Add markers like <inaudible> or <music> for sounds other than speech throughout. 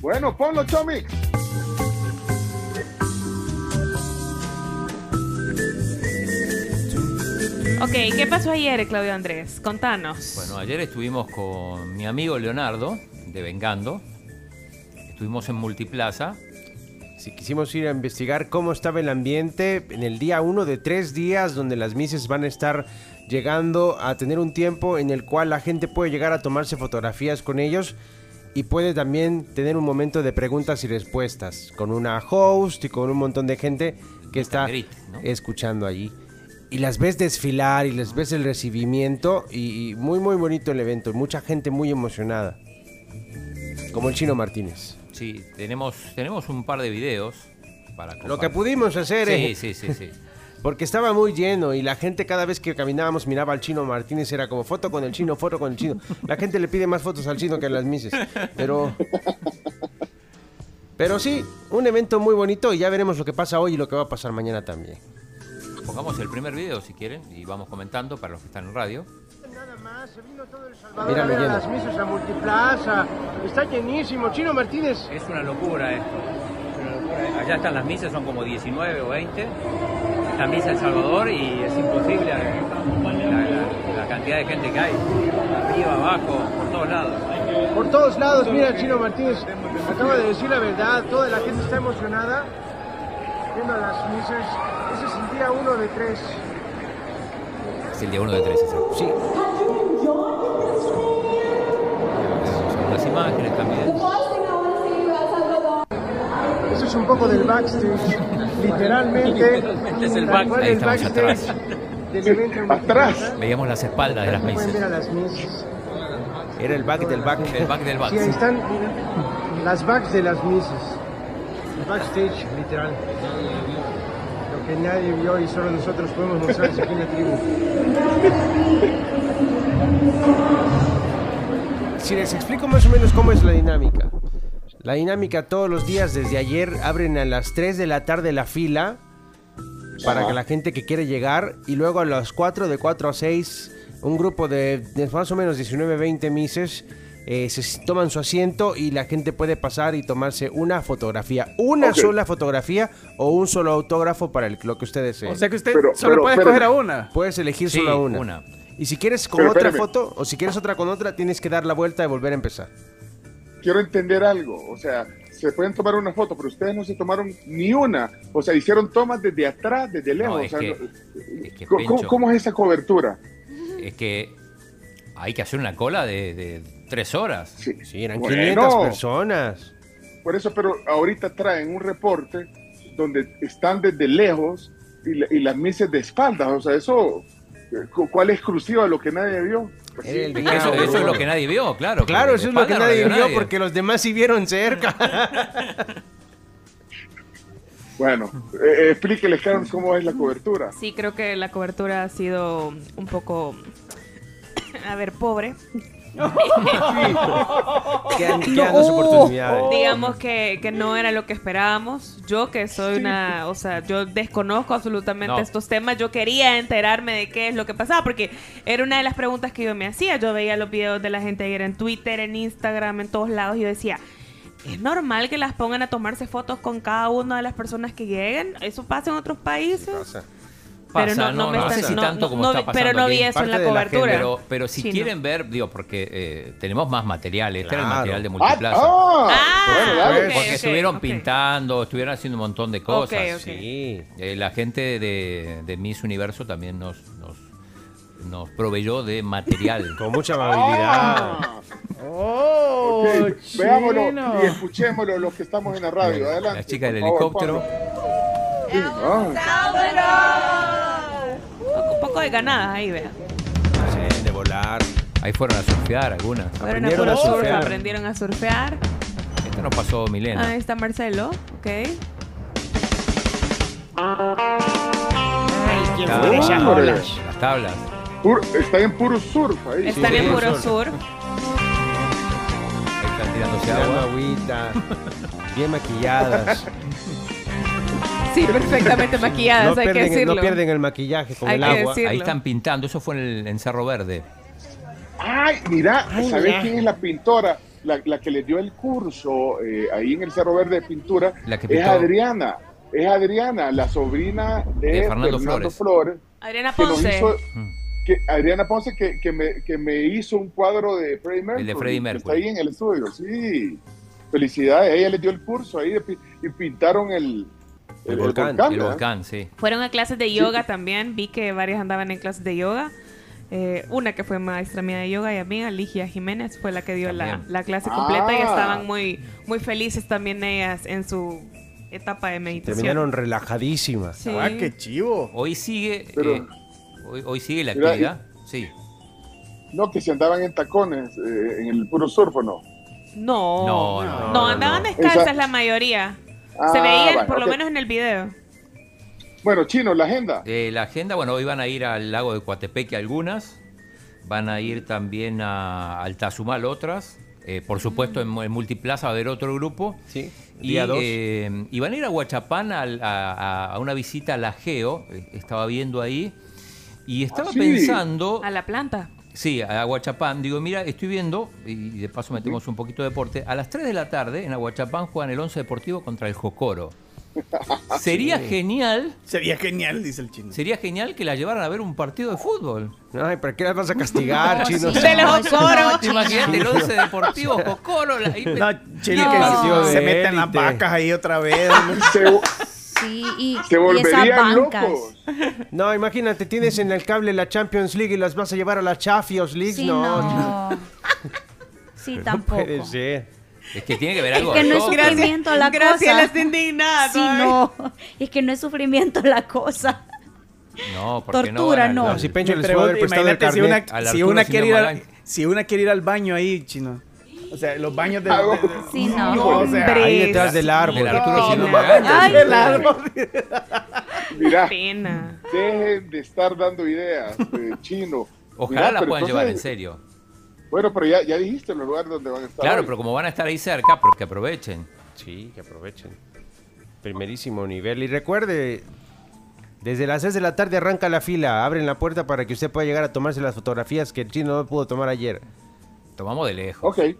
Bueno, ponlo, Chomix. Ok, ¿qué pasó ayer, Claudio Andrés? Contanos. Bueno, ayer estuvimos con mi amigo Leonardo, de Vengando. Estuvimos en Multiplaza. Si quisimos ir a investigar cómo estaba el ambiente en el día uno de tres días donde las mises van a estar llegando a tener un tiempo en el cual la gente puede llegar a tomarse fotografías con ellos y puede también tener un momento de preguntas y respuestas con una host y con un montón de gente que está escuchando allí. Y las ves desfilar y les ves el recibimiento y, y muy muy bonito el evento, mucha gente muy emocionada. Como el chino Martínez. Sí, tenemos, tenemos un par de videos para Lo que pudimos hacer, Sí, eh. sí, sí, sí. Porque estaba muy lleno y la gente cada vez que caminábamos miraba al chino Martínez, era como foto con el chino, foto con el chino. La gente le pide más fotos al chino que a las mises. Pero. Pero sí, un evento muy bonito y ya veremos lo que pasa hoy y lo que va a pasar mañana también. Pongamos el primer video si quieren y vamos comentando para los que están en radio. Nada más, se vino todo El Mira, Salvador a ver a las misas a Multiplaza. Está llenísimo. Chino Martínez, Es una locura esto. Allá están las misas, son como 19 o 20. Esta misa El Salvador y es imposible la, la- la cantidad de gente que hay. Arriba, abajo, por todos lados. por todos lados. Mira, Chino Martínez acaba de decir la verdad. Toda la gente está emocionada viendo las misas. Ese es el día uno de tres. Es el día 1 de 3, exacto. Sí, Son las imágenes también. Es un poco del backstage. Literalmente. Literalmente es el tal cual el backstage atrás. del evento en Atrás. Veíamos las espaldas de las misas. ver a las misas. era el back del back. El back del back. Sí, ahí están las backs de las misas. El backstage, literal. Lo que nadie vio y solo nosotros podemos mostrarles aquí en la tribu. Si les explico más o menos cómo es la dinámica. La dinámica todos los días desde ayer abren a las 3 de la tarde la fila para que la gente que quiere llegar y luego a las 4 de 4 a 6 un grupo de, de más o menos 19 20 mises eh, se toman su asiento y la gente puede pasar y tomarse una fotografía, una sola fotografía o un solo autógrafo para el, lo que usted desee. O sea que usted Pero- solo pero, puede escoger a una. Puedes elegir Sí, solo una. una. Y si quieres con Pero otra espérame. foto o si quieres otra con otra, tienes que dar la vuelta y volver a empezar. Quiero entender algo. O sea, se pueden tomar una foto, pero ustedes no se tomaron ni una. O sea, hicieron tomas desde atrás, desde lejos. No, o es sea, que- no- es que, ¿cómo, Pencho. cómo es esa cobertura? Es que hay que hacer una cola de, de tres horas. Sí, Sí, eran Bueno. 500 personas. Por eso, pero ahorita traen un reporte donde están desde lejos y, la- y las misas de espaldas. O sea, eso, ¿cuál es exclusiva de lo que nadie vio? Pues sí. Eso, es lo que nadie vio, claro. Claro, eso es lo que nadie vio porque los demás sí vieron cerca. <laughs> Bueno, eh, explíqueles, Carlos, cómo es la cobertura. Sí, creo que la cobertura ha sido un poco, <coughs> a ver, pobre. <laughs> Quedan, oportunidades. Digamos que, que no era lo que esperábamos. Yo que soy una, o sea, yo desconozco absolutamente No. estos temas. Yo quería enterarme de qué es lo que pasaba porque era una de las preguntas que yo me hacía. Yo veía los videos de la gente ayer en Twitter, en Instagram, en todos lados y yo decía, ¿es normal que las pongan a tomarse fotos con cada una de las personas que lleguen? ¿Eso pasa en otros países? Pero Pasa, no, no, me no está- sé si no, tanto no, como no está vi- pero pasando no vi aquí. eso en la cobertura. Pero, pero si Sí, no. quieren ver, digo, porque eh, tenemos más material. Este era el Claro. material de Ah, multiplaza. ah, Ah, ok, porque estuvieron pintando, estuvieron haciendo un montón de cosas. Sí. Eh, la gente de, de Miss Universo también nos, nos, nos proveyó de material. <laughs> Con mucha amabilidad. Ah, ¡Oh! Veámoslo y escuchémoslo los que estamos en la radio. Adelante. La chica del helicóptero. Poco de ganadas ahí, vean. Sí, de volar. Ahí fueron a surfear algunas. Fueron a Aprendieron puro a surf, surfear. aprendieron a surfear. Esto nos pasó Milena. Ahí está Marcelo, ok. Esas Hombre. olas? Las tablas. Puro- está en puro surf ahí. Están sí, en puro sur. Ahí están tirándose Tirando agua. agüita. Bien maquilladas. <laughs> Sí, perfectamente <laughs> maquilladas, No hay que pierden, decirlo. no pierden el maquillaje con Hay el que agua. Ahí están pintando. Eso fue en el en Cerro Verde. Ay, mira, Ay, ¿sabes mira. quién es la pintora? la, la que le dio el curso eh, ahí en el Cerro Verde de pintura La que es pintó. Adriana. Es Adriana, la sobrina de, De Fernando Fernando, Flores. Flores. Adriana que nos Ponce. hizo- Mm. que Adriana Ponce que, que, me, que me hizo un cuadro de Freddie Mercury. El de Freddie que Mercury. Está ahí en el estudio, sí. Felicidades, ella le dio el curso ahí de pi- y pintaron el, El volcán, El volcán, sí. Fueron a clases de yoga también. Vi que varias andaban en clases de yoga. Eh, una que fue maestra mía de yoga y amiga, Ligia Jiménez, fue la que dio la, la clase completa y Ah. estaban muy, muy felices también ellas en su etapa de meditación. Terminaron relajadísimas. Sí. Ah, qué chivo. Hoy sigue, Pero- eh, hoy, hoy sigue la Mira, actividad. Sí. No, que se andaban en tacones eh, en el puro surf, ¿o no? No, No, no, no, no, andaban descalzas Esa- la mayoría. Ah, Se veían, bueno, por lo menos en el video. Bueno, Chino, la agenda. Eh, la agenda, bueno, hoy van a ir al lago de Coatepeque algunas, van a ir también a, al Tazumal otras, eh, por supuesto en, Mu- en Multiplaza va a haber otro grupo. Sí. Y, Día 2. eh, y van a ir a Huachapán a, a- a una visita a la Geo, estaba viendo ahí, y estaba Ah, sí. pensando, A la planta. Sí, a Aguachapán, digo, mira, estoy viendo, y de paso metemos un poquito de deporte, a las 3 de la tarde en Aguachapán juegan el 11 Deportivo contra el Jocoro. <laughs> Sería genial, Sería genial, dice el chino. sería genial que la llevaran a ver un partido de fútbol. Ay, ¿para qué las vas a castigar, chino? Se les ocurre. ¿Te imaginas el 11 Deportivo Jocoro? La- ahí- No, Chile No. que se, de meten las vacas ahí otra vez. <laughs> Sí, y, se y volverían esas bancas. locos. <laughs> No, imagínate, tienes en el cable la Champions League y las vas a llevar a la Champions League. Sí, no, no. Sí, no tampoco. puede ser. Es que tiene que ver Es algo. que no es sufrimiento la Graciela cosa. está indignada. Sí, no. Es que no es sufrimiento la cosa. No, porque Tortura, no. al- No, si Pencho les puede haber prestado el imagínate si una, carnet. Si una quiere ir al, si una quiere ir al baño ahí, chino. O sea, los baños de... De- de- Sí, no. No, <laughs> o sea. Ahí detrás del árbol. El Arturo No, no. Ay, el árbol. Mira, Pena. dejen de estar dando ideas, eh, Chino. Ojalá Mira, la pero puedan llevar en serio. Bueno, pero ya, ya dijiste los lugares donde van a estar. Claro, hoy. pero como van a estar ahí cerca, porque aprovechen. Sí, que aprovechen. Primerísimo nivel. Y recuerde, desde las 6 de la tarde arranca la fila. Abren la puerta para que usted pueda llegar a tomarse las fotografías que el chino no pudo tomar ayer. Tomamos de lejos. Ok.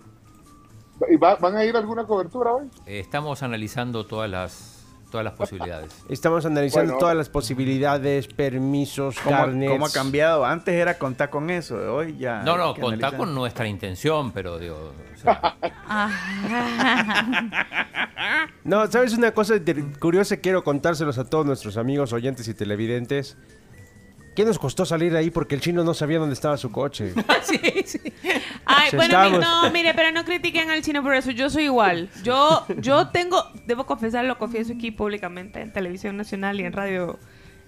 ¿Y va- ¿Van a ir a alguna cobertura hoy? Eh, Estamos analizando todas las, todas las posibilidades. <laughs> Estamos analizando Bueno. todas las posibilidades, permisos, ¿Cómo, carnets. cómo ha cambiado? Antes era contar con eso, hoy ya... No, no, analizar. con nuestra intención, pero digo. o sea. <laughs> No, ¿sabes una cosa curiosa? Quiero contárselos a todos nuestros amigos, oyentes y televidentes. ¿Qué nos costó salir ahí porque el chino no sabía dónde estaba su coche? <laughs> sí, sí. Ay, bueno, mi- no, mire, pero no critiquen al chino por eso. Yo soy igual. Yo, yo tengo, debo confesar, lo confieso aquí públicamente en televisión nacional y en radio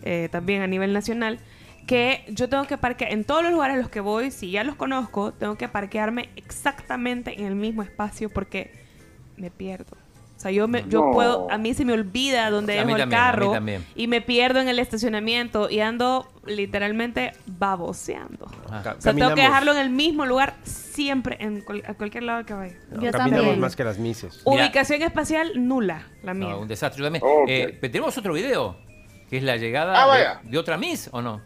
eh, también a nivel nacional, que yo tengo que parquear en todos los lugares a los que voy, si ya los conozco, tengo que parquearme exactamente en el mismo espacio porque me pierdo. O sea, yo, me, yo No. puedo, a mí se me olvida dónde dejo el también, carro y me pierdo en el estacionamiento y ando literalmente baboseando. Ah. O sea, tengo que dejarlo en el mismo lugar siempre, en cual- a cualquier lado que vaya. Yo Caminamos también. más que las mises. Mira. Ubicación espacial nula, la mía. No, un desastre. Yo también. Ok. Eh, pero tenemos otro video, que es la llegada Ah, de- otra Miss, ¿o no?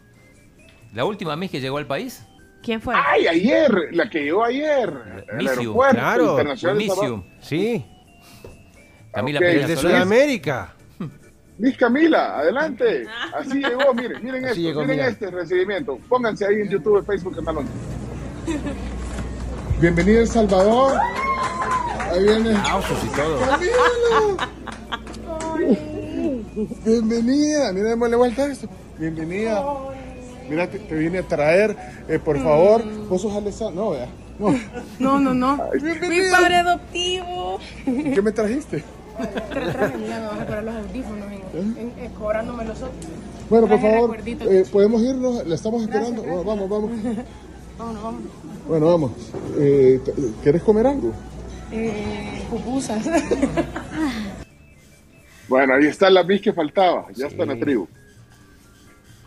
La última Miss que llegó al país. ¿Quién fue? ¡Ay, ayer! La que llegó ayer. El aeropuerto Claro, internacional. Sí, Camila Ok. Peña desde Solís. Sudamérica. Miss Camila, adelante. Así llegó, miren, miren Así esto, llegó, miren mira. este recibimiento. Pónganse ahí en YouTube, Facebook, en Malón. <laughs> Bienvenido El Salvador. Ahí viene. Aplausos y todo. Bienvenida. Mira, démosle vuelta a esto. Bienvenida. Mira, te, te vine a traer, eh, por favor. Vos sos Alessandra. No, vea. No. No, no, no. Mi padre adoptivo. ¿Qué me trajiste? Pero traje, mira, me vas a parar los audífonos en, en- en- cobrándome los otros. Bueno, por favor, eh, podemos irnos. La estamos esperando. Bueno, vamos, vamos. <laughs> Vámonos, vámonos. Bueno, vamos. Eh, ¿Quieres comer algo? Eh, pupusas. <laughs> Bueno, ahí está la Miss que faltaba. Ya Sí. está en la tribu.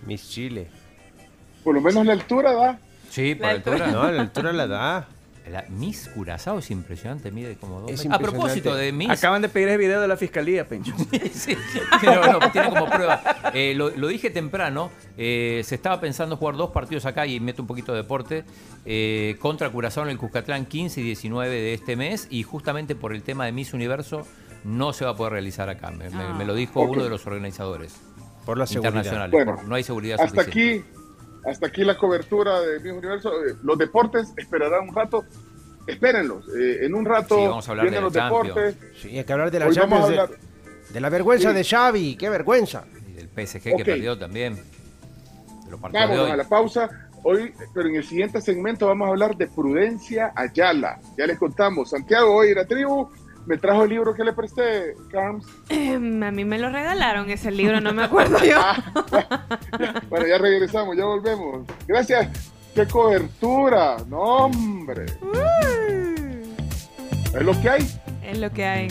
Miss Chile. Por lo menos la altura da. Sí, por La altura. No, la altura la da. La Miss Curazao es impresionante, mide como dos. A propósito de Miss. Acaban de pedir el video de la fiscalía, Pencho. <laughs> Sí, pero no, tiene como prueba. Eh, lo, lo dije temprano, eh, se estaba pensando jugar dos partidos acá y meto un poquito de deporte eh, contra Curazao en el Cuscatlán 15 y 19 de este mes y justamente por el tema de Miss Universo no se va a poder realizar acá. Me, me- me lo dijo Ok. uno de los organizadores Por la seguridad. internacionales. Bueno, por- no hay seguridad Hasta suficiente. aquí, hasta aquí la cobertura de Miss Universo. Eh, Los deportes esperarán un rato. Espérenlos. Eh, en un rato Sí, vamos a hablar vienen de los Champions. deportes. Sí, hay que hablar de la Hoy vamos a Champions, de- hablar. de, la vergüenza Sí. de Xavi. ¡Qué vergüenza! Y del PSG Ok. que perdió también. De los partidos de Vámonos hoy. a la pausa. Hoy, pero en el siguiente segmento vamos a hablar de Prudencia Ayala. Ya les contamos. Santiago, hoy la tribu me trajo el libro que le presté, Carms. Em, a mí me lo regalaron ese libro, no me acuerdo <laughs> yo. Bueno, ya regresamos, ya volvemos. Gracias. ¡Qué cobertura! ¡No, hombre! Es lo que hay. Es lo que hay.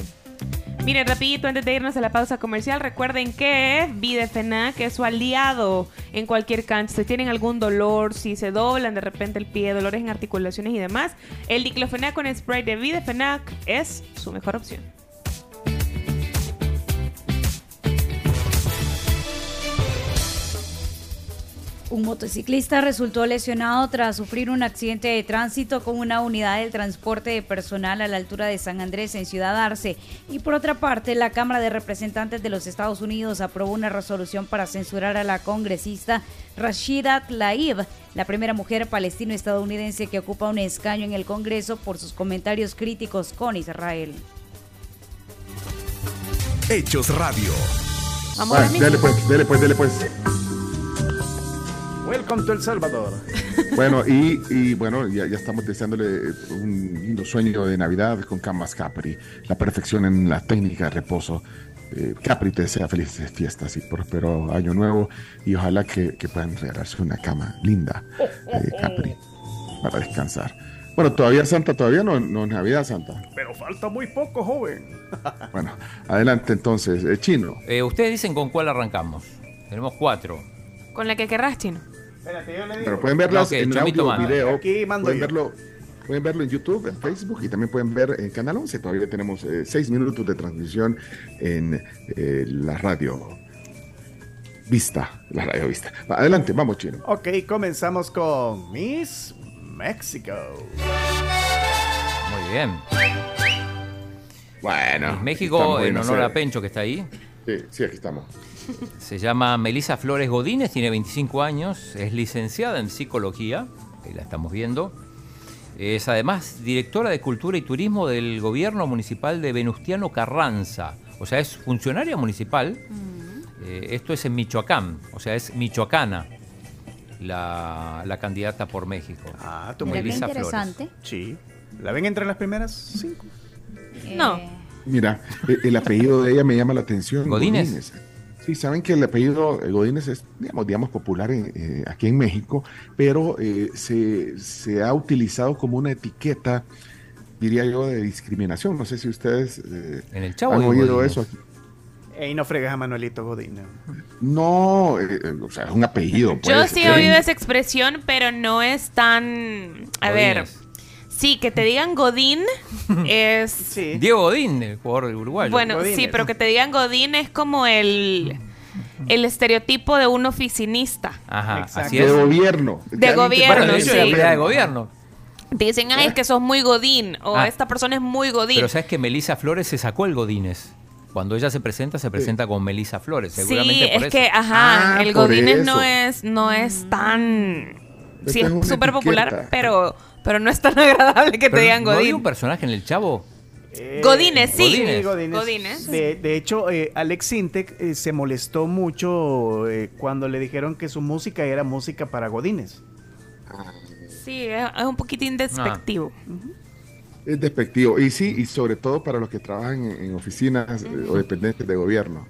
Miren, rapidito, antes de irnos a la pausa comercial, recuerden que Videfenac es su aliado en cualquier cancha. Si tienen algún dolor, si se doblan de repente el pie, dolores en articulaciones y demás, el diclofenac con spray de Videfenac es su mejor opción. Un motociclista resultó lesionado tras sufrir un accidente de tránsito con una unidad del transporte de personal a la altura de San Andrés en Ciudad Arce. Y por otra parte, la Cámara de Representantes de los Estados Unidos aprobó una resolución para censurar a la congresista Rashida Tlaib, la primera mujer palestino-estadounidense que ocupa un escaño en el Congreso por sus comentarios críticos con Israel. Hechos Radio. Vamos Ah, dele pues, dele pues, dele pues. Welcome to El Salvador. <laughs> Bueno, y, y bueno, ya, ya estamos deseándole eh, un lindo sueño de Navidad con Camas Capri, la perfección en la técnica de reposo. Eh, Capri te desea felices fiestas y próspero año nuevo y ojalá que, que puedan regalarse una cama linda de Capri para descansar. Bueno, todavía Santa, todavía no, no es Navidad Santa. Pero falta muy poco, joven. <laughs> Bueno, adelante entonces, eh, Chino. Eh, ustedes dicen con cuál arrancamos. Tenemos cuatro. Con la que querrás, chino. Espérate, yo le digo. Pero pueden verlas en audio, video. Aquí mando pueden yo. verlo, pueden verlo en YouTube, en Facebook y también pueden ver en Canal 11. Todavía tenemos eh, seis minutos de transmisión en eh, la radio Vista. La radio Vista. Adelante, vamos, Chino. Ok, comenzamos con Miss México. Muy bien. Bueno. México, en honor a serie. Pencho, que está ahí. Sí, sí, aquí estamos. <laughs> Se llama Melisa Flores Godínez, tiene 25 años, es licenciada en psicología, ahí la estamos viendo. Es además directora de Cultura y Turismo del gobierno municipal de Venustiano Carranza. O sea, es funcionaria municipal. Eh, esto es en Michoacán, o sea, es michoacana la, la candidata por México. Ah, tú Melisa Flores. interesante. Sí. ¿La ven entre las primeras cinco? No. Mira, el, el apellido de ella me llama la atención. ¿Godínez? Sí, saben que el apellido eh, Godínez es, digamos, digamos popular en, eh, aquí en México, pero eh, se, se ha utilizado como una etiqueta, diría yo, de discriminación. No sé si ustedes eh, En el Chavo han oído Godínez. eso aquí. Ey, no fregas a Manuelito Godín. No, eh, o sea, es un apellido. Yo pues, sí he oído esa expresión, pero no es tan... A ver, Godínez. Sí, que te digan Godín <laughs> es... Sí. Diego Godín, el jugador uruguayo. Bueno, Godínez. sí, pero que te digan Godín es como el, el estereotipo de un oficinista. Ajá, Exacto. así de es. gobierno. De gobierno, Bueno, de pertenece hecho, sí. de gobierno. Te dicen, ay, es que sos muy Godín, o Ah. esta persona es muy Godín. Pero sabes que Melisa Flores se sacó el Godínez. Cuando ella se presenta, se presenta con Melisa Flores. Seguramente sí, por es eso. que, ajá, Ah, el Godínez no es, no es tan... Esta Sí, es súper popular, pero, pero no es tan <laughs> agradable que te digan ¿no había Godín. un personaje en el Chavo? Eh, Godínez, sí. Godínez. Godínez. Godínez. De, de hecho, eh, Alex Sintek eh, se molestó mucho eh, cuando le dijeron que su música era música para Godínez. Sí, es, es un poquitín despectivo. Es despectivo. Y sí, y sobre todo para los que trabajan en, en oficinas o dependientes de gobierno.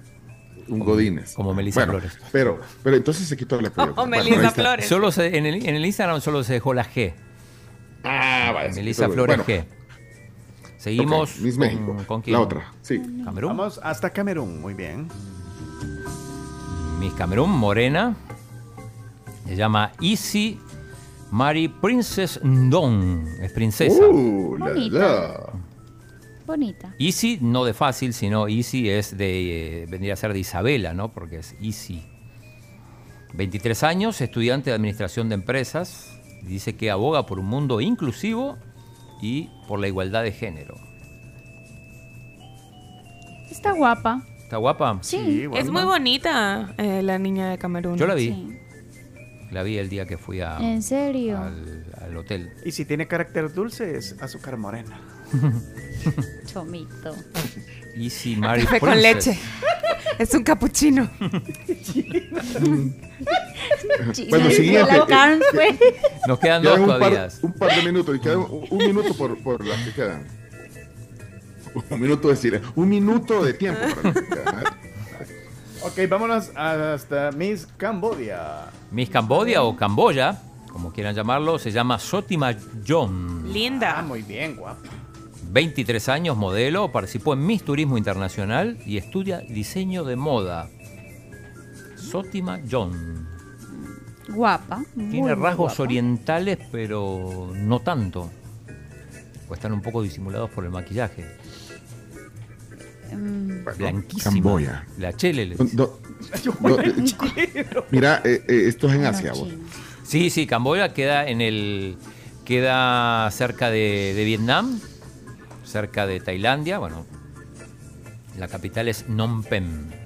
Un Godínez. como Melissa Bueno, Flores. Pero, pero entonces se quitó. Como <laughs> Bueno, Melissa. Flores. Solo se- en, el, en el Instagram solo se dejó la G. Ah, vaya. se Melissa Flores bueno, G. Seguimos ok, Miss con, México. ¿con quién? La otra, sí. Camerún. Vamos hasta Camerún, muy bien. Miss Camerún, morena. Se llama Isi Mary Princess Ndong, es princesa. Uh, la, Bonita. la. Bonita. Easy, no de fácil, sino Easy es de, eh, vendría a ser de Isabela, ¿no? Porque es Easy. 23 años, estudiante de Administración de Empresas. Dice que aboga por un mundo inclusivo y por la igualdad de género. Está guapa. ¿Está guapa? Sí. Es muy bonita eh, la niña de Camerún. Yo la vi. Sí. La vi el día que fui a, ¿En serio? al, al hotel. Y si tiene carácter dulce, es azúcar morena. <laughs> Chomito. Easy Mary Café con Princess. leche. <laughs> Es un capuchino. <laughs> <laughs> Bueno, siguiente. Nos quedan dos un todavía. par, un par de minutos. Y queda un, un minuto por, por las que quedan. Un minuto de silencio. Un minuto de tiempo para las que quedan. Ok, vámonos hasta Miss Cambodia. Miss Cambodia o Camboya, como quieran llamarlo, se llama Sotima John. Ah, Linda. muy bien, guapa. 23 años, modelo, participó en Miss Turismo Internacional y estudia diseño de moda. Sotima John. Guapa. Tiene rasgos guapa. orientales, pero no tanto. O están un poco disimulados por el maquillaje. Mm, Blanquísima. Camboya. La chele. le Do- dice. do- do- mira, eh, eh, esto es en Asia. vos. Sí, sí, Camboya queda en el. queda cerca de, de Vietnam, cerca de Tailandia. Bueno, la capital es Phnom Penh.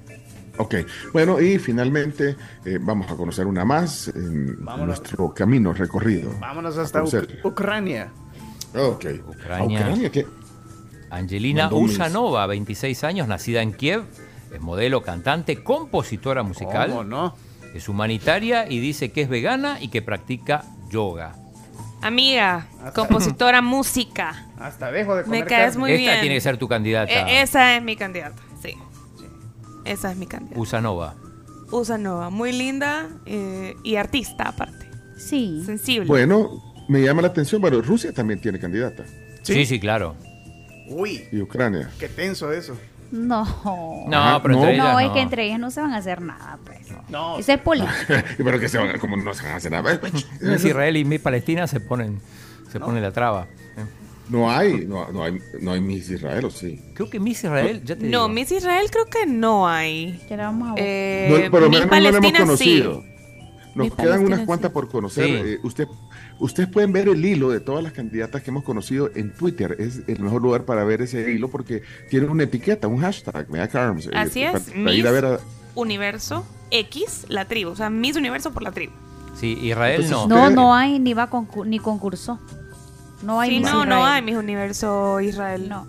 Ok, bueno, y finalmente eh, vamos a conocer una más en Vámonos. nuestro camino recorrido. Vámonos hasta A conocer. Uc- Ucrania. Ok. Ucrania. ¿A Ucrania qué? Angelina Usanova, 26 años, nacida en Kiev, es modelo, cantante, compositora musical, ¿Cómo no? es humanitaria y dice que es vegana y que practica yoga. Amiga, compositora, música. Hasta dejo de Me comer caes carne. muy Esta bien. tiene que ser tu candidata, E- esa es mi candidata. Esa es mi candidata. Usanova. Usanova, muy linda eh, y artista aparte. Sí. Sensible. Bueno, me llama la atención, pero Rusia también tiene candidata. Sí, sí, claro. Uy, Y Ucrania. qué tenso eso. No. No, pero no. entre ellas No, es no. que entre ellas no se van a hacer nada, pues. No. Eso es política. <laughs> pero que se van, a- como no se van a hacer nada. <laughs> Israel y Palestina se ponen, se pone la traba. No hay, no, no hay, no hay Miss Israel, ¿o sí? Creo que Miss Israel, ya te no, digo. Miss Israel creo que no hay. Ya la vamos a ver. Eh, No, pero Miss menos no hemos Palestina conocido. sí. Nos quedan Palestina, unas cuantas sí. por conocer. Sí. Eh, usted, ustedes pueden ver el hilo de todas las candidatas que hemos conocido en Twitter. Es el mejor lugar para ver ese hilo porque tiene una etiqueta, un hashtag, Mea Carms, eh, Así para- es, para ir a Miss ver a- Universo X, la tribu. O sea, Miss Universo por la tribu. Sí, Israel no. Entonces, no, usted- no hay ni va concur- ni concursó. No hay Sí, Miss no, no Israel. hay Miss Universo Israel. No,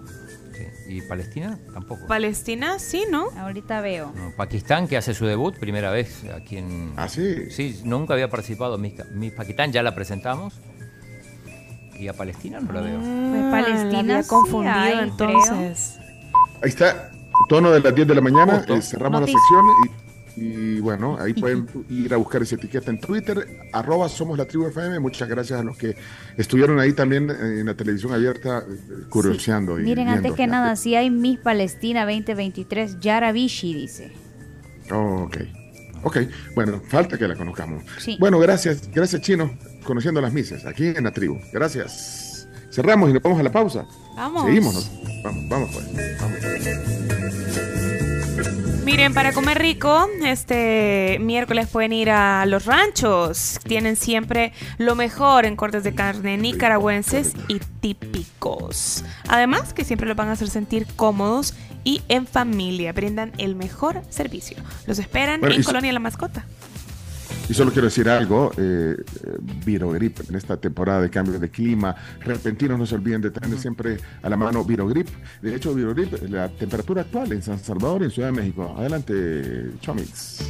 Sí, ¿Y Palestina? Tampoco. Palestina, sí, ¿no? ahorita veo. No, Pakistán, que hace su debut, primera vez aquí en... Ah, sí. Sí, nunca había participado Miss, Miss Pakistán, ya la presentamos. Y a Palestina no la veo. Pues Ah, Palestina la había sí confundido hay, entonces. Ahí está, tono de las 10 de la mañana. Eh, cerramos Noticias. la sección y, y bueno, ahí pueden ir a buscar esa etiqueta en Twitter, arroba somos la tribu FM. Muchas gracias a los que estuvieron ahí también eh, en la televisión abierta, eh, curioseando. y Miren, antes que nada, sí hay Miss Palestina 2023, Yara Bishi, dice. Oh, ok. Ok, bueno, falta que la conozcamos. Sí. Bueno, gracias, gracias Chino, conociendo las misas, aquí en la tribu. Gracias. Cerramos y nos vamos a la pausa. Vamos. Seguimos. Vamos, vamos pues. Vamos. Miren, para comer rico, este miércoles pueden ir a los ranchos. Tienen siempre lo mejor en cortes de carne nicaragüenses y típicos. Además, que siempre los van a hacer sentir cómodos y en familia. Brindan el mejor servicio. Los esperan Bueno, en Colonia La Mascota. Y solo quiero decir algo, eh, eh, Virogrip, en esta temporada de cambio de clima repentinos, no se olviden de tener siempre a la mano Virogrip. De hecho, Virogrip, la temperatura actual en San Salvador, en Ciudad de México. Adelante, Chomix.